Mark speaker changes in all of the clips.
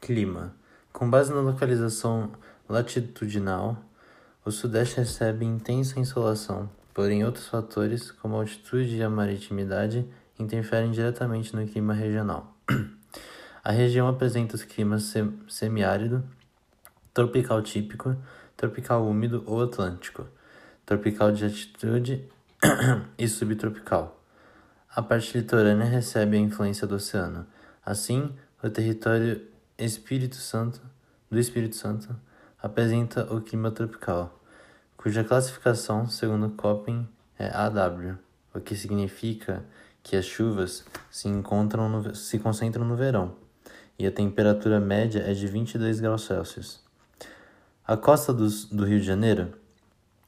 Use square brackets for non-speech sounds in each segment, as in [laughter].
Speaker 1: Clima. Com base na localização latitudinal, o Sudeste recebe intensa insolação, porém outros fatores, como a altitude e a maritimidade, interferem diretamente no clima regional. [clears throat] A região apresenta os climas semiárido, tropical típico, tropical úmido ou atlântico, tropical de altitude [clears throat] e subtropical. A parte litorânea recebe a influência do oceano. Assim, o território Espírito Santo do Espírito Santo apresenta o clima tropical, cuja classificação, segundo Köppen, é AW, o que significa que as chuvas se, encontram no, se concentram no verão e a temperatura média é de 22 graus Celsius. A costa do, do Rio de Janeiro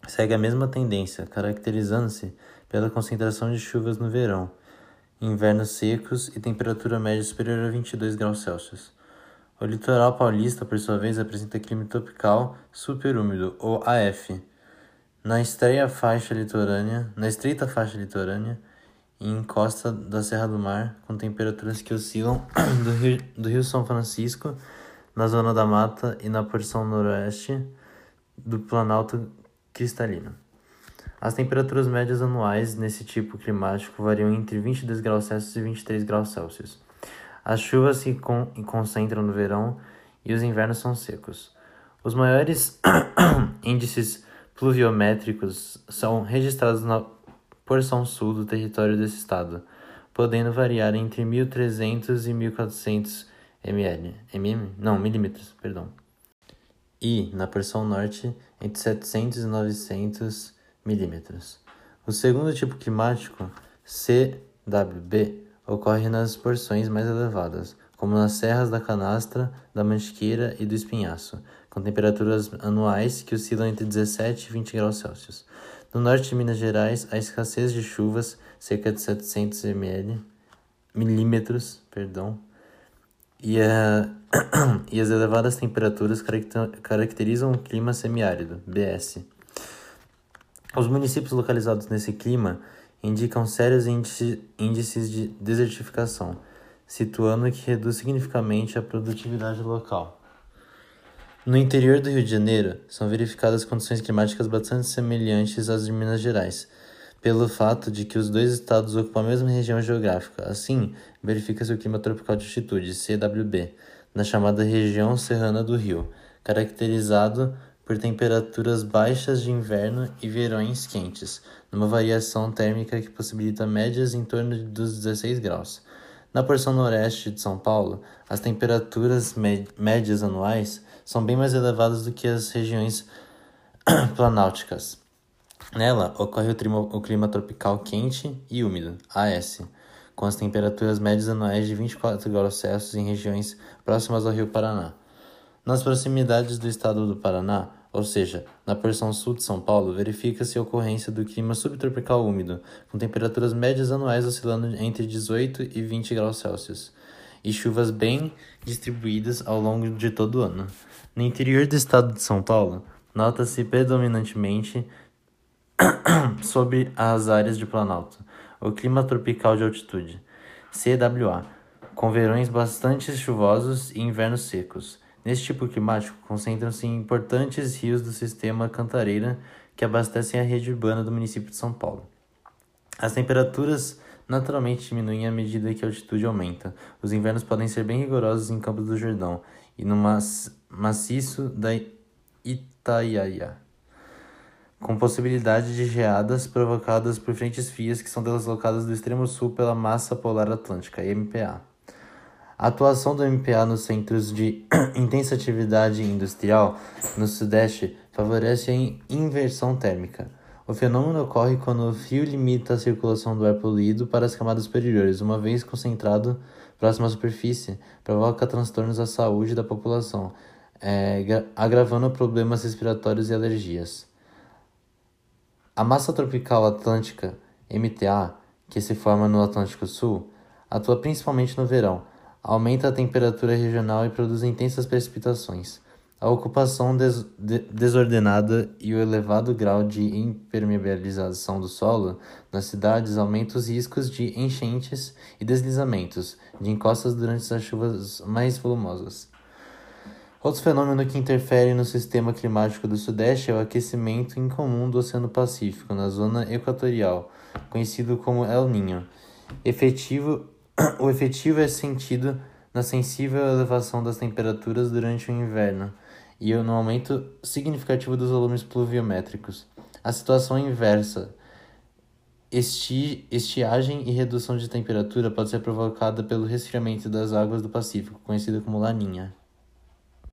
Speaker 1: segue a mesma tendência, caracterizando-se pela concentração de chuvas no verão, invernos secos e temperatura média superior a 22 graus Celsius. O litoral paulista, por sua vez, apresenta clima tropical superúmido, ou AF. Na estreita faixa litorânea, na estreita faixa litorânea, e em costa da Serra do Mar, com temperaturas que oscilam [clears throat] do Rio, do Rio São Francisco, na zona da mata e na porção noroeste do Planalto Cristalino. As temperaturas médias anuais nesse tipo climático variam entre 22 graus Celsius e 23 graus Celsius. As chuvas se con concentram no verão e os invernos são secos. Os maiores [clears throat] índices pluviométricos são registrados na porção sul do território desse estado, podendo variar entre 1.300 e 1.400 ml, mm, não, milímetros, perdão. E, na porção norte, entre 700 e 900 milímetros. O segundo tipo climático, CWB, ocorre nas porções mais elevadas, como nas serras da Canastra, da Mantiqueira e do Espinhaço, com temperaturas anuais que oscilam entre 17 e 20 graus Celsius. No norte de Minas Gerais, a escassez de chuvas, cerca de 700 ml, milímetros, perdão, e, a, [clears throat] e as elevadas temperaturas caracterizam o clima semiárido, BS. Os municípios localizados nesse clima indicam sérios índices de desertificação, situando que reduz significativamente a produtividade local. No interior do Rio de Janeiro, são verificadas condições climáticas bastante semelhantes às de Minas Gerais, pelo fato de que os dois estados ocupam a mesma região geográfica. Assim, verifica-se o clima tropical de altitude, CWB, na chamada região serrana do Rio, caracterizado por temperaturas baixas de inverno e verões quentes, numa variação térmica que possibilita médias em torno dos 16 graus. Na porção noroeste de São Paulo, as temperaturas médias anuais são bem mais elevadas do que as regiões [clears throat] planálticas. Nela ocorre o, trimo, o clima tropical quente e úmido, AS, com as temperaturas médias anuais de 24 graus Celsius em regiões próximas ao rio Paraná. Nas proximidades do estado do Paraná, ou seja, na porção sul de São Paulo, verifica-se a ocorrência do clima subtropical úmido, com temperaturas médias anuais oscilando entre 18 e 20 graus Celsius, e chuvas bem distribuídas ao longo de todo o ano. No interior do estado de São Paulo, nota-se predominantemente [coughs] sobre as áreas de Planalto o clima tropical de altitude, CWA, com verões bastante chuvosos e invernos secos Neste tipo climático, concentram-se importantes rios do sistema Cantareira que abastecem a rede urbana do município de São Paulo. As temperaturas naturalmente diminuem à medida que a altitude aumenta. Os invernos podem ser bem rigorosos em Campos do Jordão e no maciço da Itaiaia, com possibilidade de geadas provocadas por frentes frias que são deslocadas do extremo sul pela massa polar atlântica, MPA. A atuação do MPA nos centros de [clears throat] intensa atividade industrial no Sudeste favorece a inversão térmica. O fenômeno ocorre quando o frio limita a circulação do ar poluído para as camadas superiores, uma vez concentrado próximo à superfície, provoca transtornos à saúde da população, é, agravando problemas respiratórios e alergias. A massa tropical atlântica, MTA, que se forma no Atlântico Sul, atua principalmente no verão aumenta a temperatura regional e produz intensas precipitações. A ocupação des de desordenada e o elevado grau de impermeabilização do solo nas cidades aumenta os riscos de enchentes e deslizamentos de encostas durante as chuvas mais volumosas. Outro fenômeno que interfere no sistema climático do Sudeste é o aquecimento incomum do Oceano Pacífico, na zona equatorial, conhecido como El Niño. Efetivo, o efetivo é sentido na sensível elevação das temperaturas durante o inverno e no aumento significativo dos volumes pluviométricos. A situação inversa, esti estiagem e redução de temperatura, pode ser provocada pelo resfriamento das águas do Pacífico, conhecido como laninha.